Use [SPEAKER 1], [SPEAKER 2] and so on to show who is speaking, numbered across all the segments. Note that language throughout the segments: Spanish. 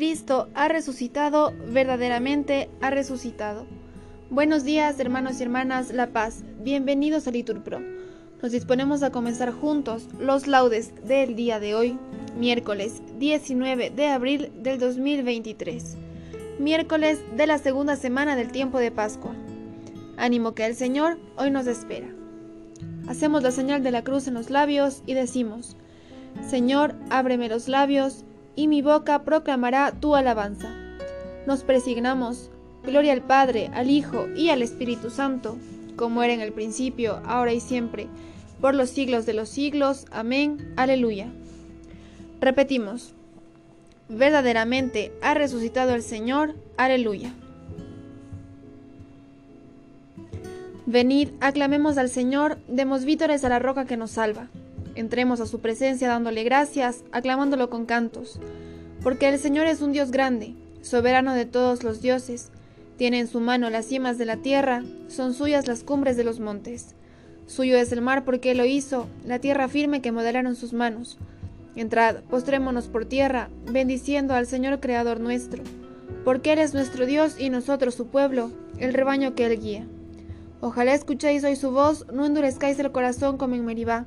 [SPEAKER 1] Cristo ha resucitado, verdaderamente ha resucitado. Buenos días, hermanos y hermanas La Paz. Bienvenidos a Liturpro. Nos disponemos a comenzar juntos los laudes del día de hoy, miércoles 19 de abril del 2023, miércoles de la segunda semana del tiempo de Pascua. Ánimo que el Señor hoy nos espera. Hacemos la señal de la cruz en los labios y decimos, Señor, ábreme los labios y mi boca proclamará tu alabanza. Nos presignamos, gloria al Padre, al Hijo y al Espíritu Santo, como era en el principio, ahora y siempre, por los siglos de los siglos. Amén. Aleluya. Repetimos, verdaderamente ha resucitado el Señor. Aleluya. Venid, aclamemos al Señor, demos vítores a la roca que nos salva. Entremos a su presencia dándole gracias, aclamándolo con cantos, porque el Señor es un Dios grande, soberano de todos los dioses, tiene en su mano las cimas de la tierra, son suyas las cumbres de los montes. Suyo es el mar porque él lo hizo, la tierra firme que modelaron sus manos. Entrad, postrémonos por tierra, bendiciendo al Señor Creador nuestro, porque Él es nuestro Dios y nosotros su pueblo, el rebaño que Él guía. Ojalá escuchéis hoy su voz, no endurezcáis el corazón como en Meribá,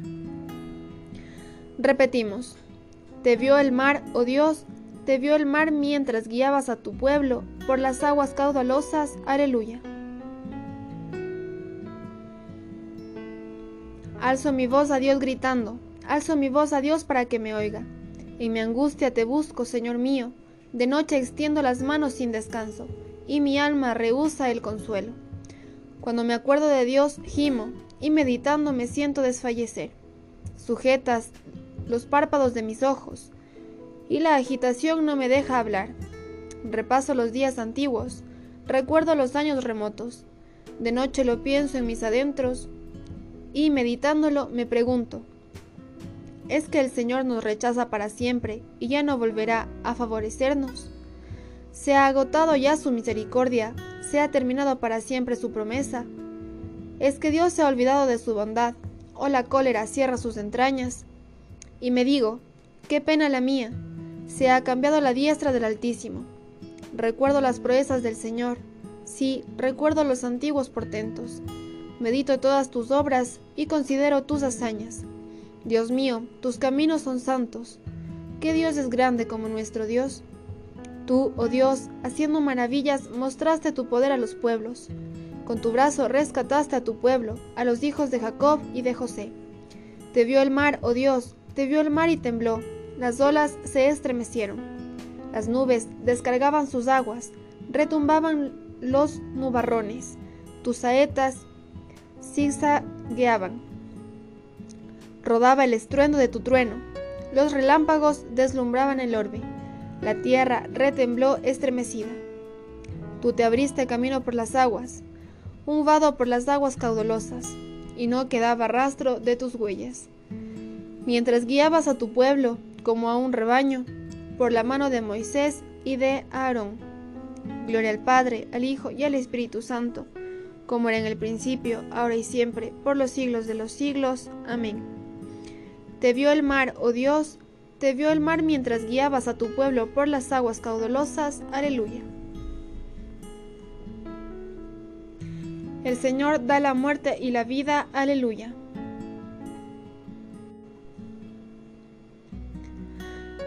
[SPEAKER 1] Repetimos, te vio el mar, oh Dios, te vio el mar mientras guiabas a tu pueblo por las aguas caudalosas. Aleluya. Alzo mi voz a Dios gritando, alzo mi voz a Dios para que me oiga. En mi angustia te busco, Señor mío, de noche extiendo las manos sin descanso, y mi alma rehúsa el consuelo. Cuando me acuerdo de Dios, gimo, y meditando me siento desfallecer. Sujetas los párpados de mis ojos, y la agitación no me deja hablar. Repaso los días antiguos, recuerdo los años remotos, de noche lo pienso en mis adentros, y meditándolo me pregunto, ¿es que el Señor nos rechaza para siempre y ya no volverá a favorecernos? ¿Se ha agotado ya su misericordia? ¿Se ha terminado para siempre su promesa? ¿Es que Dios se ha olvidado de su bondad? ¿O la cólera cierra sus entrañas? Y me digo, qué pena la mía, se ha cambiado la diestra del Altísimo. Recuerdo las proezas del Señor, sí, recuerdo los antiguos portentos. Medito todas tus obras y considero tus hazañas. Dios mío, tus caminos son santos. ¿Qué Dios es grande como nuestro Dios? Tú, oh Dios, haciendo maravillas, mostraste tu poder a los pueblos. Con tu brazo rescataste a tu pueblo, a los hijos de Jacob y de José. Te vio el mar, oh Dios, te vio el mar y tembló, las olas se estremecieron, las nubes descargaban sus aguas, retumbaban los nubarrones, tus saetas zigzagueaban. Rodaba el estruendo de tu trueno, los relámpagos deslumbraban el orbe, la tierra retembló estremecida. Tú te abriste camino por las aguas, un vado por las aguas caudalosas, y no quedaba rastro de tus huellas mientras guiabas a tu pueblo como a un rebaño, por la mano de Moisés y de Aarón. Gloria al Padre, al Hijo y al Espíritu Santo, como era en el principio, ahora y siempre, por los siglos de los siglos. Amén. Te vio el mar, oh Dios, te vio el mar mientras guiabas a tu pueblo por las aguas caudalosas. Aleluya. El Señor da la muerte y la vida. Aleluya.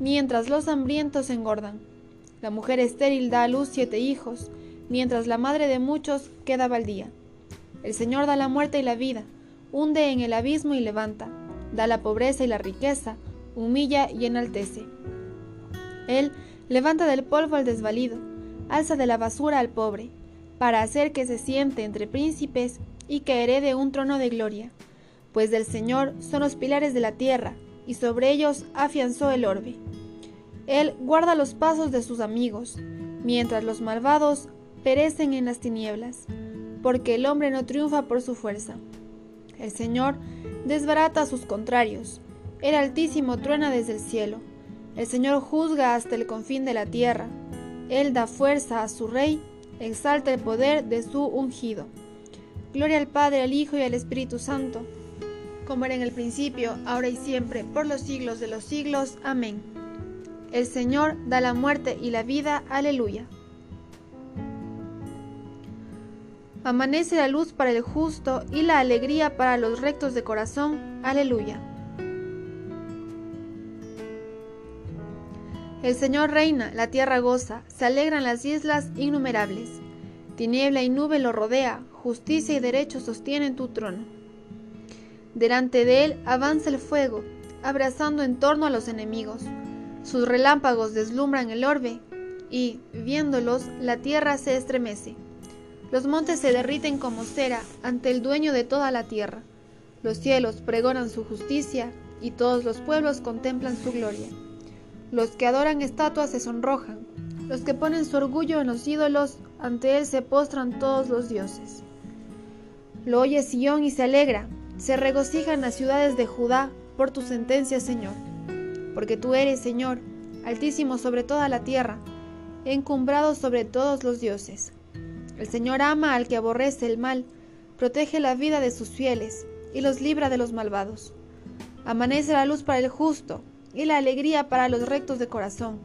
[SPEAKER 1] mientras los hambrientos engordan. La mujer estéril da a luz siete hijos, mientras la madre de muchos queda baldía. El Señor da la muerte y la vida, hunde en el abismo y levanta, da la pobreza y la riqueza, humilla y enaltece. Él levanta del polvo al desvalido, alza de la basura al pobre, para hacer que se siente entre príncipes y que herede un trono de gloria, pues del Señor son los pilares de la tierra, y sobre ellos afianzó el orbe. Él guarda los pasos de sus amigos, mientras los malvados perecen en las tinieblas, porque el hombre no triunfa por su fuerza. El Señor desbarata a sus contrarios, el Altísimo truena desde el cielo, el Señor juzga hasta el confín de la tierra, Él da fuerza a su rey, exalta el poder de su ungido. Gloria al Padre, al Hijo y al Espíritu Santo, como era en el principio, ahora y siempre, por los siglos de los siglos. Amén. El Señor da la muerte y la vida. Aleluya. Amanece la luz para el justo y la alegría para los rectos de corazón. Aleluya. El Señor reina, la tierra goza, se alegran las islas innumerables. Tiniebla y nube lo rodea, justicia y derecho sostienen tu trono. Delante de él avanza el fuego, abrazando en torno a los enemigos. Sus relámpagos deslumbran el orbe y, viéndolos, la tierra se estremece. Los montes se derriten como cera ante el dueño de toda la tierra. Los cielos pregonan su justicia y todos los pueblos contemplan su gloria. Los que adoran estatuas se sonrojan, los que ponen su orgullo en los ídolos, ante él se postran todos los dioses. Lo oye Sión y se alegra, se regocijan las ciudades de Judá por tu sentencia, Señor porque tú eres, Señor, altísimo sobre toda la tierra, encumbrado sobre todos los dioses. El Señor ama al que aborrece el mal, protege la vida de sus fieles y los libra de los malvados. Amanece la luz para el justo y la alegría para los rectos de corazón.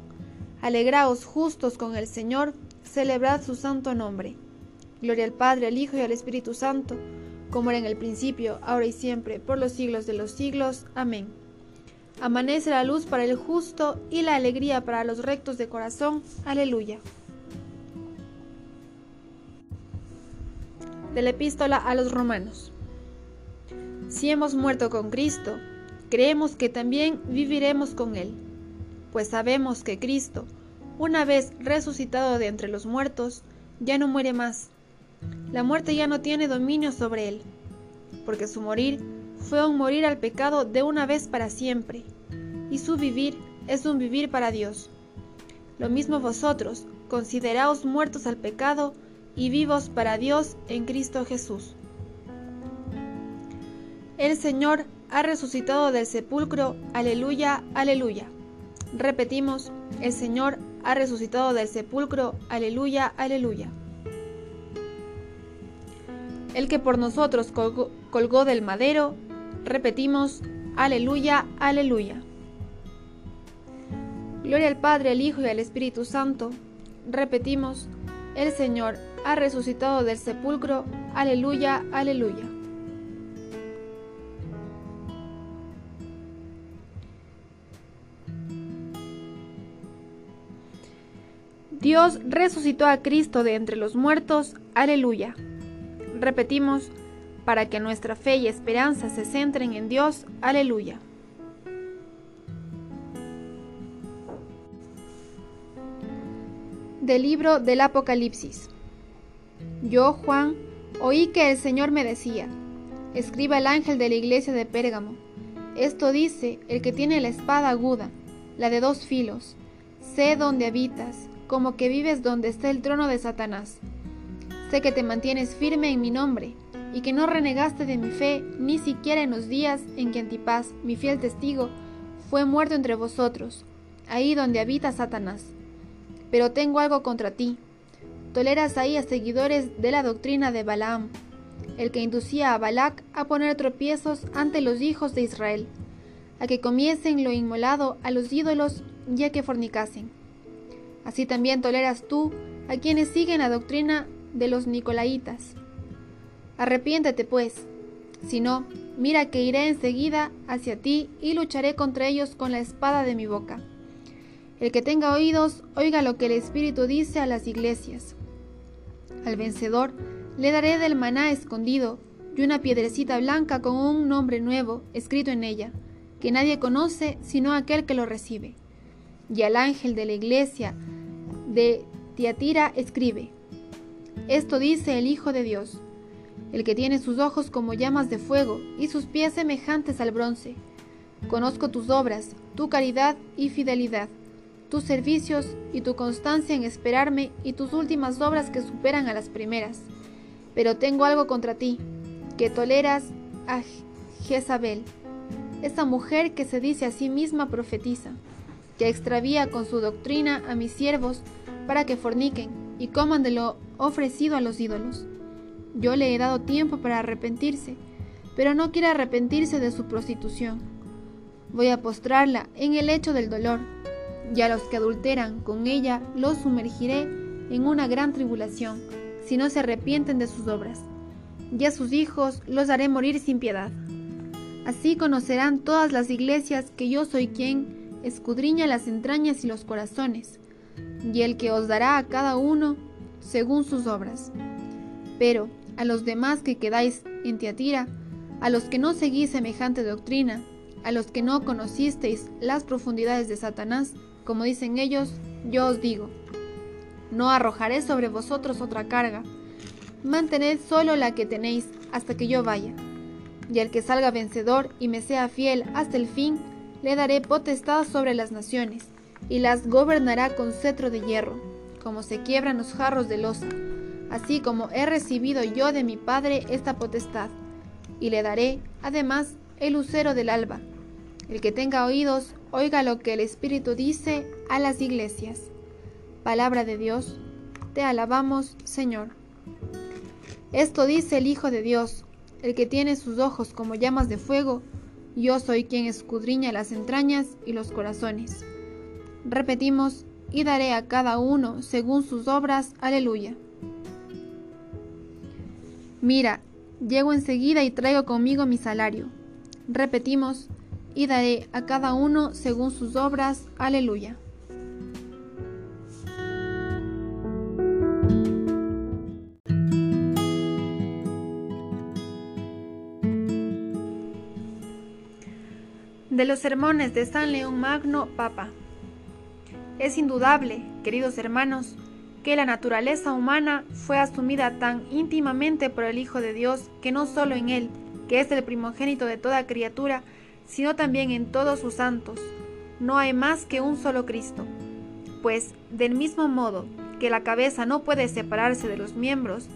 [SPEAKER 1] Alegraos justos con el Señor, celebrad su santo nombre. Gloria al Padre, al Hijo y al Espíritu Santo, como era en el principio, ahora y siempre, por los siglos de los siglos. Amén. Amanece la luz para el justo y la alegría para los rectos de corazón. Aleluya. De la epístola a los romanos. Si hemos muerto con Cristo, creemos que también viviremos con Él, pues sabemos que Cristo, una vez resucitado de entre los muertos, ya no muere más. La muerte ya no tiene dominio sobre Él, porque su morir fue un morir al pecado de una vez para siempre, y su vivir es un vivir para Dios. Lo mismo vosotros, consideraos muertos al pecado y vivos para Dios en Cristo Jesús. El Señor ha resucitado del sepulcro, aleluya, aleluya. Repetimos, el Señor ha resucitado del sepulcro, aleluya, aleluya. El que por nosotros colgó, del madero, Repetimos, aleluya, aleluya. Gloria al Padre, al Hijo y al Espíritu Santo. Repetimos, el Señor ha resucitado del sepulcro, aleluya, aleluya. Dios resucitó a Cristo de entre los muertos, aleluya. Repetimos, para que nuestra fe y esperanza se centren en Dios. Aleluya. Del libro del Apocalipsis. Yo, Juan, Oí que el Señor me decía, escriba el ángel de la iglesia de Pérgamo. Esto dice el que tiene la espada aguda, la de dos filos. Sé dónde habitas, como que vives donde está el trono de Satanás. Sé que te mantienes firme en mi nombre, y que no renegaste de mi fe ni siquiera en los días en que Antipas, mi fiel testigo, fue muerto entre vosotros, ahí donde habita Satanás. Pero tengo algo contra ti. Toleras ahí a seguidores de la doctrina de Balaam, el que inducía a Balac a poner tropiezos ante los hijos de Israel, a que comiesen lo inmolado a los ídolos y a que fornicasen. Así también toleras tú a quienes siguen la doctrina de los Nicolaitas. Arrepiéntete, pues, si no, mira que iré enseguida hacia ti y lucharé contra ellos con la espada de mi boca. El que tenga oídos, oiga lo que el Espíritu dice a las iglesias. Al vencedor le daré del maná escondido y una piedrecita blanca con un nombre nuevo escrito en ella, que nadie conoce sino aquel que lo recibe. Y al ángel de la iglesia de Tiatira escribe, Esto dice el Hijo de Dios, el que tiene sus ojos como llamas de fuego y sus pies semejantes al bronce. Conozco tus obras, tu caridad y fidelidad tus servicios y tu constancia en esperarme y tus últimas obras que superan a las primeras. Pero tengo algo contra ti, que toleras a Jezabel, esa mujer que se dice a sí misma profetiza, que extravía con su doctrina a mis siervos para que forniquen y coman de lo ofrecido a los ídolos. Yo le he dado tiempo para arrepentirse, pero no quiere arrepentirse de su prostitución. Voy a postrarla en el lecho del dolor y a los que adulteran con ella los sumergiré en una gran tribulación, si no se arrepienten de sus obras. Y a sus hijos los haré morir sin piedad. Así conocerán todas las iglesias que yo soy quien escudriña las entrañas y los corazones, y el que os dará a cada uno según sus obras. Pero a los demás que quedáis en Tiatira, a los que no seguís semejante doctrina, a los que no conocisteis las profundidades de Satanás, como dicen ellos, yo os digo, no arrojaré sobre vosotros otra carga, mantened solo la que tenéis hasta que yo vaya. Y al que salga vencedor y me sea fiel hasta el fin, le daré potestad sobre las naciones, y las gobernará con cetro de hierro, como se quiebran los jarros de losa, así como he recibido yo de mi Padre esta potestad, y le daré, además, el lucero del alba. El que tenga oídos, Oiga lo que el Espíritu dice a las iglesias. Palabra de Dios, te alabamos, Señor. Esto dice el Hijo de Dios, el que tiene sus ojos como llamas de fuego, yo soy quien escudriña las entrañas y los corazones. Repetimos, y daré a cada uno según sus obras. Aleluya. Mira, llego enseguida y traigo conmigo mi salario. Repetimos, y daré a cada uno según sus obras. Aleluya. De los sermones de San León Magno, Papa. Es indudable, queridos hermanos, que la naturaleza humana fue asumida tan íntimamente por el Hijo de Dios que no solo en Él, que es el primogénito de toda criatura, sino también en todos sus santos. No hay más que un solo Cristo. Pues, del mismo modo que la cabeza no puede separarse de los miembros,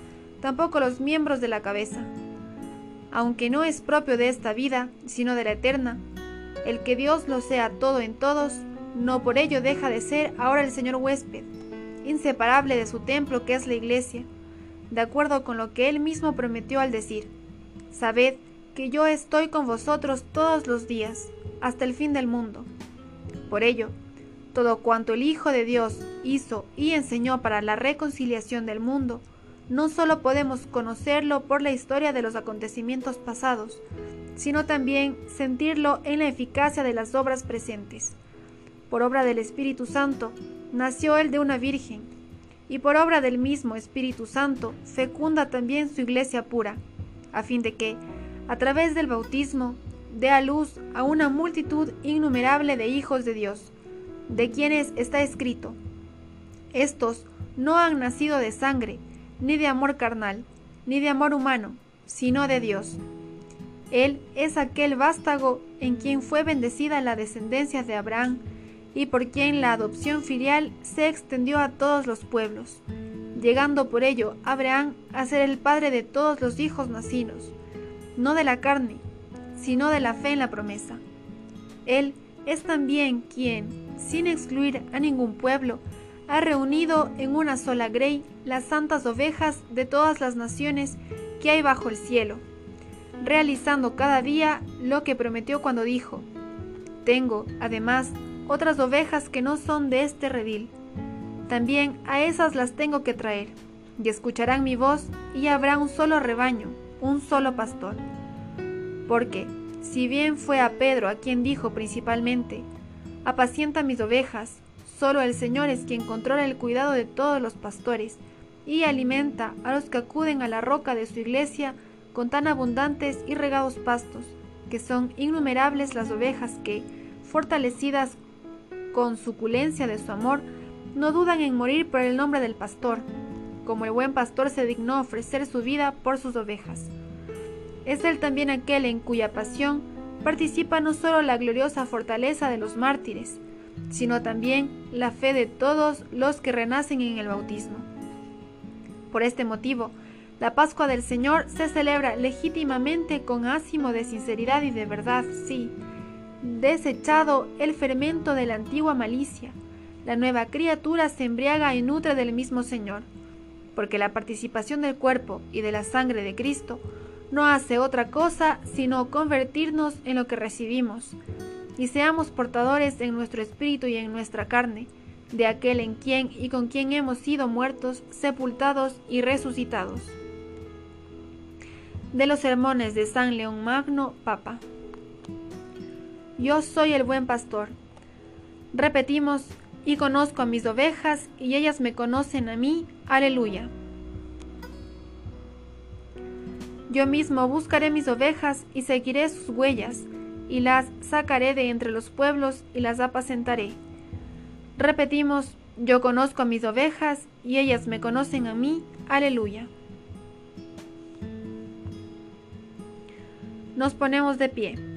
[SPEAKER 1] tampoco los miembros de la cabeza. Aunque no es propio de esta vida, sino de la eterna, el que Dios lo sea todo en todos, no por ello deja de ser ahora el Señor huésped, inseparable de su templo que es la iglesia, de acuerdo con lo que él mismo prometió al decir, Sabed que yo estoy con vosotros todos los días, hasta el fin del mundo. Por ello, todo cuanto el Hijo de Dios hizo y enseñó para la reconciliación del mundo, no solo podemos conocerlo por la historia de los acontecimientos pasados, sino también sentirlo en la eficacia de las obras presentes. Por obra del Espíritu Santo, nació él de una virgen, y por obra del mismo Espíritu Santo, fecunda también su iglesia pura, a fin de que, a través del bautismo, dé a luz a una multitud innumerable de hijos de Dios, de quienes está escrito, estos no han nacido de sangre, ni de amor carnal, ni de amor humano, sino de Dios. Él es aquel vástago en quien fue bendecida la descendencia de Abraham y por quien la adopción filial se extendió a todos los pueblos, llegando por ello Abraham a ser el padre de todos los hijos nacidos, no de la carne, sino de la fe en la promesa. Él es también quien, sin excluir a ningún pueblo, ha reunido en una sola grey las santas ovejas de todas las naciones que hay bajo el cielo realizando cada día lo que prometió cuando dijo, Tengo, además, otras ovejas que no son de este redil. También a esas las tengo que traer, y escucharán mi voz, y habrá un solo rebaño, un solo pastor. Porque, si bien fue a Pedro a quien dijo principalmente, Apacienta mis ovejas, solo el Señor es quien controla el cuidado de todos los pastores, y alimenta a los que acuden a la roca de su iglesia con tan abundantes y regados pastos, que son innumerables las ovejas que, fortalecidas con suculencia de su amor, no dudan en morir por el nombre del pastor, como el buen pastor se dignó ofrecer su vida por sus ovejas. Es él también aquel en cuya pasión participa no solo la gloriosa fortaleza de los mártires, sino también la fe de todos los que renacen en el bautismo. Por este motivo, la Pascua del Señor se celebra legítimamente con ásimo de sinceridad y de verdad, sí. Desechado el fermento de la antigua malicia, la nueva criatura se embriaga y nutre del mismo Señor, porque la participación del cuerpo y de la sangre de Cristo no hace otra cosa sino convertirnos en lo que recibimos, y seamos portadores en nuestro espíritu y en nuestra carne, de aquel en quien y con quien hemos sido muertos, sepultados y resucitados de los sermones de San León Magno, Papa. Yo soy el buen pastor. Repetimos, y conozco a mis ovejas, y ellas me conocen a mí. Aleluya. Yo mismo buscaré mis ovejas y seguiré sus huellas, y las sacaré de entre los pueblos y las apacentaré. Repetimos, yo conozco a mis ovejas, y ellas me conocen a mí. Aleluya. Nos ponemos de pie.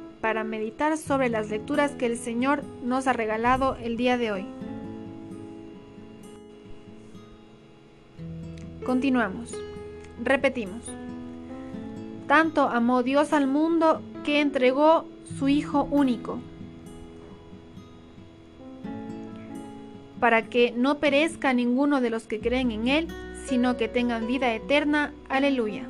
[SPEAKER 1] para meditar sobre las lecturas que el Señor nos ha regalado el día de hoy. Continuamos. Repetimos. Tanto amó Dios al mundo que entregó su Hijo único, para que no perezca ninguno de los que creen en Él, sino que tengan vida eterna. Aleluya.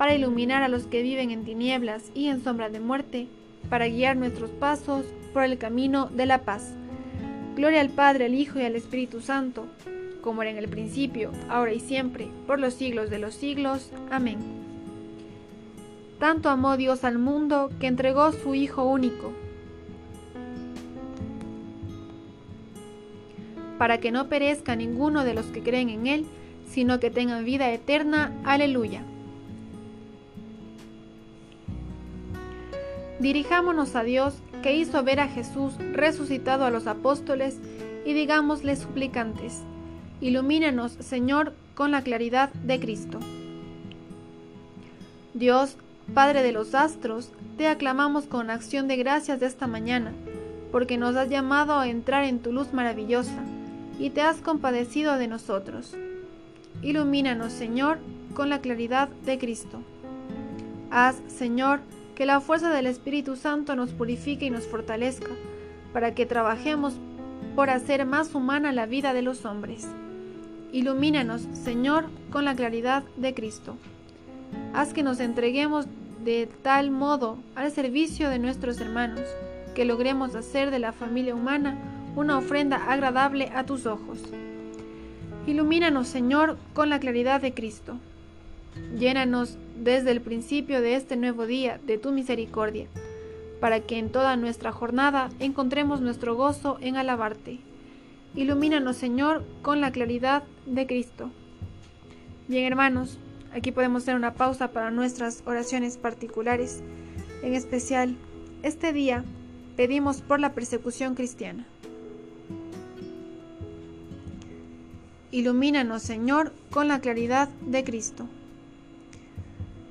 [SPEAKER 1] para iluminar a los que viven en tinieblas y en sombra de muerte, para guiar nuestros pasos por el camino de la paz. Gloria al Padre, al Hijo y al Espíritu Santo, como era en el principio, ahora y siempre, por los siglos de los siglos. Amén. Tanto amó Dios al mundo que entregó su Hijo único para que no perezca ninguno de los que creen en Él, sino que tengan vida eterna. Aleluya. Dirijámonos a Dios, que hizo ver a Jesús resucitado a los apóstoles, y digámosle suplicantes, ilumínanos, Señor, con la claridad de Cristo. Dios, Padre de los astros, te aclamamos con acción de gracias de esta mañana, porque nos has llamado a entrar en tu luz maravillosa y te has compadecido de nosotros. Ilumínanos, Señor, con la claridad de Cristo. Haz, Señor, que la fuerza del Espíritu Santo nos purifique y nos fortalezca, para que trabajemos por hacer más humana la vida de los hombres. Ilumínanos, Señor, con la claridad de Cristo. Haz que nos entreguemos de tal modo al servicio de nuestros hermanos, que logremos hacer de la familia humana una ofrenda agradable a tus ojos. Ilumínanos, Señor, con la claridad de Cristo. Llénanos desde el principio de este nuevo día de tu misericordia, para que en toda nuestra jornada encontremos nuestro gozo en alabarte. Ilumínanos, Señor, con la claridad de Cristo. Bien, hermanos, aquí podemos hacer una pausa para nuestras oraciones particulares. En especial, este día pedimos por la persecución cristiana. Ilumínanos, Señor, con la claridad de Cristo.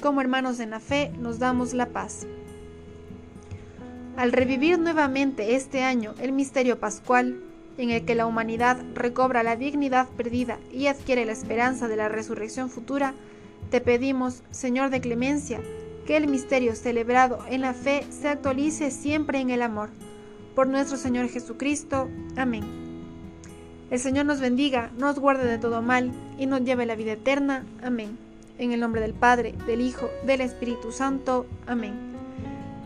[SPEAKER 1] Como hermanos en la fe nos damos la paz. Al revivir nuevamente este año el misterio pascual, en el que la humanidad recobra la dignidad perdida y adquiere la esperanza de la resurrección futura, te pedimos, Señor de clemencia, que el misterio celebrado en la fe se actualice siempre en el amor. Por nuestro Señor Jesucristo. Amén. El Señor nos bendiga, nos guarde de todo mal y nos lleve a la vida eterna. Amén. En el nombre del Padre, del Hijo, del Espíritu Santo. Amén.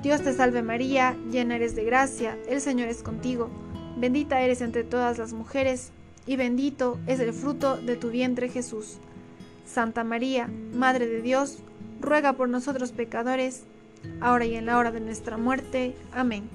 [SPEAKER 1] Dios te salve María, llena eres de gracia, el Señor es contigo. Bendita eres entre todas las mujeres, y bendito es el fruto de tu vientre Jesús. Santa María, Madre de Dios, ruega por nosotros pecadores, ahora y en la hora de nuestra muerte. Amén.